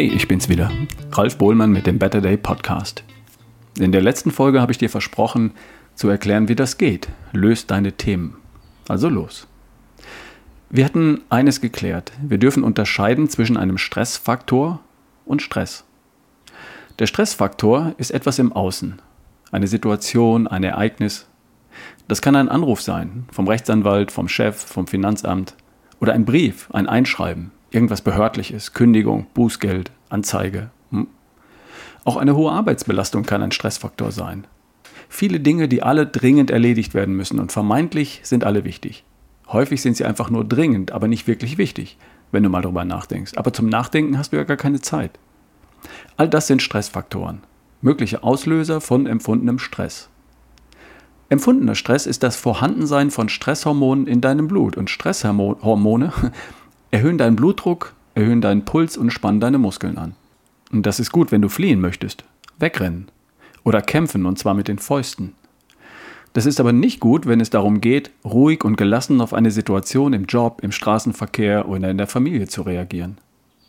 Hey, ich bin's wieder, Ralf Bohlmann mit dem Better Day Podcast. In der letzten Folge habe ich dir versprochen, zu erklären, wie das geht. Löst deine Themen. Also los. Wir hatten eines geklärt. Wir dürfen unterscheiden zwischen einem Stressfaktor und Stress. Der Stressfaktor ist etwas im Außen. Eine Situation, ein Ereignis. Das kann ein Anruf sein, vom Rechtsanwalt, vom Chef, vom Finanzamt oder ein Brief, ein Einschreiben, irgendwas Behördliches, Kündigung, Bußgeld, Anzeige. Hm? Auch eine hohe Arbeitsbelastung kann ein Stressfaktor sein. Viele Dinge, die alle dringend erledigt werden müssen und vermeintlich sind alle wichtig. Häufig sind sie einfach nur dringend, aber nicht wirklich wichtig, wenn du mal drüber nachdenkst. Aber zum Nachdenken hast du ja gar keine Zeit. All das sind Stressfaktoren, mögliche Auslöser von empfundenem Stress. Empfundener Stress ist das Vorhandensein von Stresshormonen in deinem Blut und Stresshormone erhöhen deinen Blutdruck, erhöhen deinen Puls und spannen deine Muskeln an. Und das ist gut, wenn du fliehen möchtest, wegrennen oder kämpfen und zwar mit den Fäusten. Das ist aber nicht gut, wenn es darum geht, ruhig und gelassen auf eine Situation im Job, im Straßenverkehr oder in der Familie zu reagieren.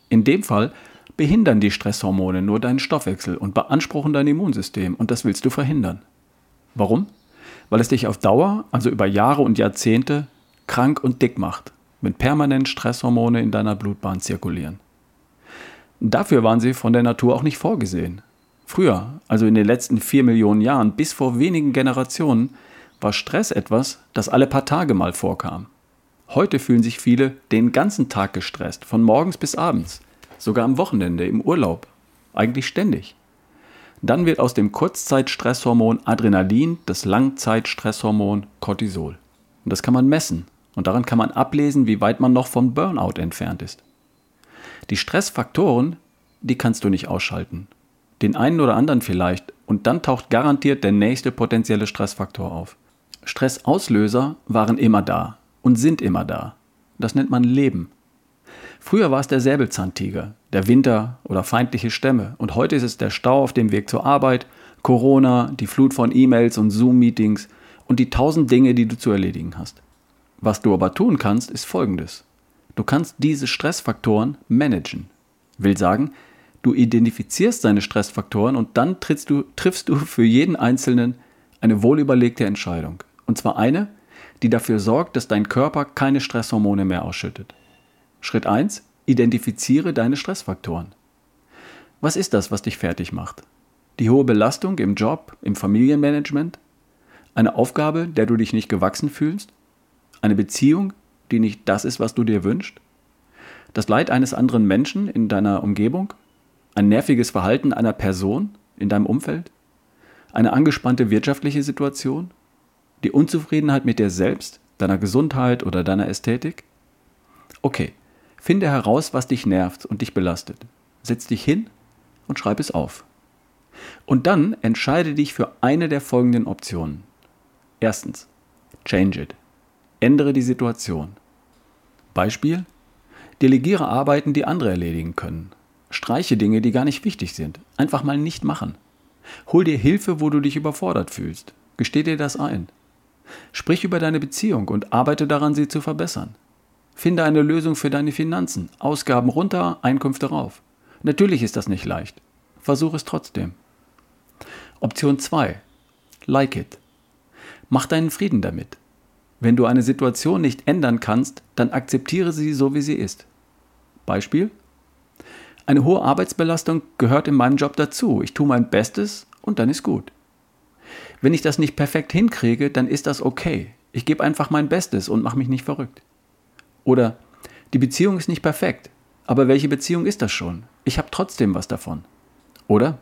In dem Fall behindern die Stresshormone nur deinen Stoffwechsel und beanspruchen dein Immunsystem und das willst du verhindern. Warum? Weil es dich auf Dauer, also über Jahre und Jahrzehnte, krank und dick macht, wenn permanent Stresshormone in deiner Blutbahn zirkulieren. Dafür waren sie von der Natur auch nicht vorgesehen. Früher, also in den letzten vier Millionen Jahren, bis vor wenigen Generationen, war Stress etwas, das alle paar Tage mal vorkam. Heute fühlen sich viele den ganzen Tag gestresst, von morgens bis abends, sogar am Wochenende, im Urlaub, eigentlich ständig. Dann wird aus dem Kurzzeitstresshormon Adrenalin das Langzeitstresshormon Cortisol. Und das kann man messen und daran kann man ablesen, wie weit man noch vom Burnout entfernt ist. Die Stressfaktoren, die kannst du nicht ausschalten den einen oder anderen vielleicht, und dann taucht garantiert der nächste potenzielle Stressfaktor auf. Stressauslöser waren immer da und sind immer da. Das nennt man Leben. Früher war es der Säbelzahntiger, der Winter oder feindliche Stämme und heute ist es der Stau auf dem Weg zur Arbeit, Corona, die Flut von E-Mails und Zoom-Meetings und die tausend Dinge, die du zu erledigen hast. Was du aber tun kannst, ist folgendes. Du kannst diese Stressfaktoren managen. Will sagen, Du identifizierst deine Stressfaktoren und dann du, triffst du für jeden Einzelnen eine wohlüberlegte Entscheidung. Und zwar eine, die dafür sorgt, dass dein Körper keine Stresshormone mehr ausschüttet. Schritt 1. Identifiziere deine Stressfaktoren. Was ist das, was dich fertig macht? Die hohe Belastung im Job, im Familienmanagement? Eine Aufgabe, der du dich nicht gewachsen fühlst? Eine Beziehung, die nicht das ist, was du dir wünschst? Das Leid eines anderen Menschen in deiner Umgebung? Ein nerviges Verhalten einer Person in deinem Umfeld? Eine angespannte wirtschaftliche Situation? Die Unzufriedenheit mit dir selbst, deiner Gesundheit oder deiner Ästhetik? Okay, finde heraus, was dich nervt und dich belastet. Setz dich hin und schreib es auf. Und dann entscheide dich für eine der folgenden Optionen. Erstens, change it. Ändere die Situation. Beispiel? Delegiere Arbeiten, die andere erledigen können. Streiche Dinge, die gar nicht wichtig sind. Einfach mal nicht machen. Hol dir Hilfe, wo du dich überfordert fühlst. Gesteh dir das ein. Sprich über deine Beziehung und arbeite daran, sie zu verbessern. Finde eine Lösung für deine Finanzen. Ausgaben runter, Einkünfte rauf. Natürlich ist das nicht leicht. Versuch es trotzdem. Option 2. Like it. Mach deinen Frieden damit. Wenn du eine Situation nicht ändern kannst, dann akzeptiere sie so, wie sie ist. Beispiel? Eine hohe Arbeitsbelastung gehört in meinem Job dazu. Ich tue mein Bestes und dann ist gut. Wenn ich das nicht perfekt hinkriege, dann ist das okay. Ich gebe einfach mein Bestes und mache mich nicht verrückt. Oder die Beziehung ist nicht perfekt, aber welche Beziehung ist das schon? Ich habe trotzdem was davon. Oder?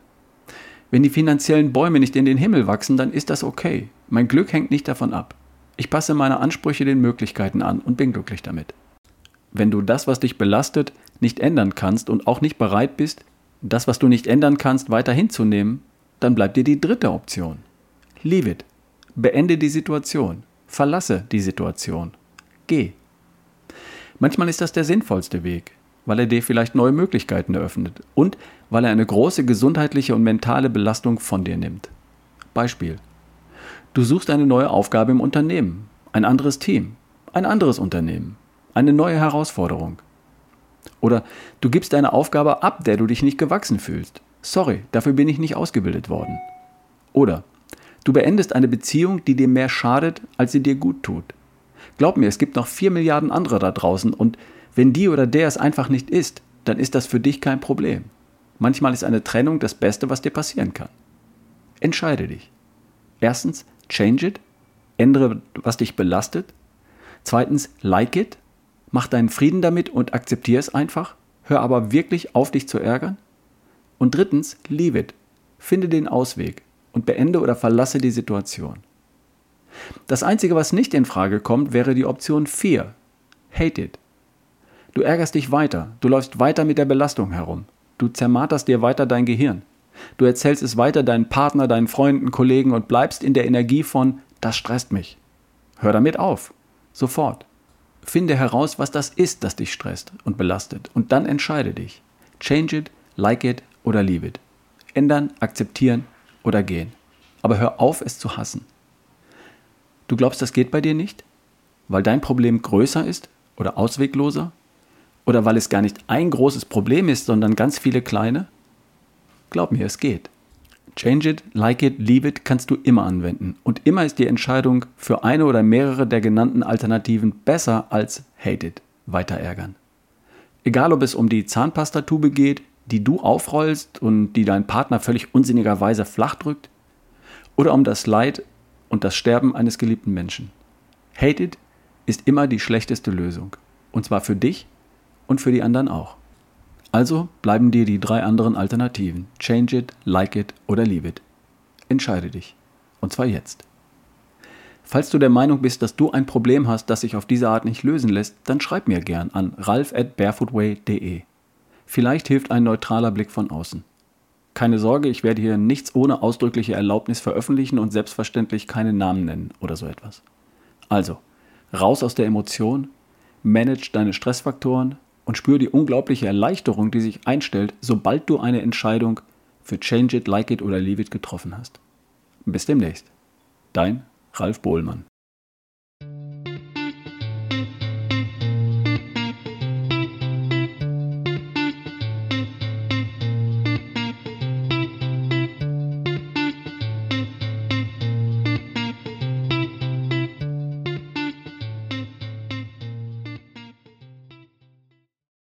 Wenn die finanziellen Bäume nicht in den Himmel wachsen, dann ist das okay. Mein Glück hängt nicht davon ab. Ich passe meine Ansprüche den Möglichkeiten an und bin glücklich damit. Wenn du das, was dich belastet, nicht ändern kannst und auch nicht bereit bist, das, was du nicht ändern kannst, weiter hinzunehmen, dann bleibt dir die dritte Option. Leave it. Beende die Situation. Verlasse die Situation. Geh. Manchmal ist das der sinnvollste Weg, weil er dir vielleicht neue Möglichkeiten eröffnet und weil er eine große gesundheitliche und mentale Belastung von dir nimmt. Beispiel. Du suchst eine neue Aufgabe im Unternehmen, ein anderes Team, ein anderes Unternehmen, eine neue Herausforderung. Oder du gibst eine Aufgabe ab, der du dich nicht gewachsen fühlst. Sorry, dafür bin ich nicht ausgebildet worden. Oder du beendest eine Beziehung, die dir mehr schadet, als sie dir gut tut. Glaub mir, es gibt noch vier Milliarden andere da draußen und wenn die oder der es einfach nicht ist, dann ist das für dich kein Problem. Manchmal ist eine Trennung das Beste, was dir passieren kann. Entscheide dich. Erstens, change it, ändere, was dich belastet. Zweitens, like it, mach deinen Frieden damit und akzeptiere es einfach. Hör aber wirklich auf, dich zu ärgern. Und drittens, leave it, finde den Ausweg und beende oder verlasse die Situation. Das Einzige, was nicht in Frage kommt, wäre die Option 4. Hate it. Du ärgerst dich weiter, du läufst weiter mit der Belastung herum, du zermarterst dir weiter dein Gehirn, du erzählst es weiter deinen Partner, deinen Freunden, Kollegen und bleibst in der Energie von, das stresst mich. Hör damit auf, sofort. Finde heraus, was das ist, das dich stresst und belastet und dann entscheide dich. Change it, like it oder leave it. Ändern, akzeptieren oder gehen. Aber hör auf, es zu hassen. Du glaubst, das geht bei dir nicht? Weil dein Problem größer ist oder auswegloser? Oder weil es gar nicht ein großes Problem ist, sondern ganz viele kleine? Glaub mir, es geht. Change it, like it, leave it kannst du immer anwenden. Und immer ist die Entscheidung für eine oder mehrere der genannten Alternativen besser als hate it, weiter ärgern. Egal ob es um die Zahnpastatube geht, die du aufrollst und die dein Partner völlig unsinnigerweise flach drückt, oder um das Leid und das Sterben eines geliebten Menschen. Hate it ist immer die schlechteste Lösung. Und zwar für dich und für die anderen auch. Also bleiben dir die drei anderen Alternativen. Change it, like it oder leave it. Entscheide dich. Und zwar jetzt. Falls du der Meinung bist, dass du ein Problem hast, das sich auf diese Art nicht lösen lässt, dann schreib mir gern an ralf at barefootway.de. Vielleicht hilft ein neutraler Blick von außen. Keine Sorge, ich werde hier nichts ohne ausdrückliche Erlaubnis veröffentlichen und selbstverständlich keine Namen nennen oder so etwas. Also, raus aus der Emotion, manage deine Stressfaktoren, und spür die unglaubliche Erleichterung, die sich einstellt, sobald du eine Entscheidung für Change It, Like It oder Leave It getroffen hast. Bis demnächst. Dein Ralf Bohlmann.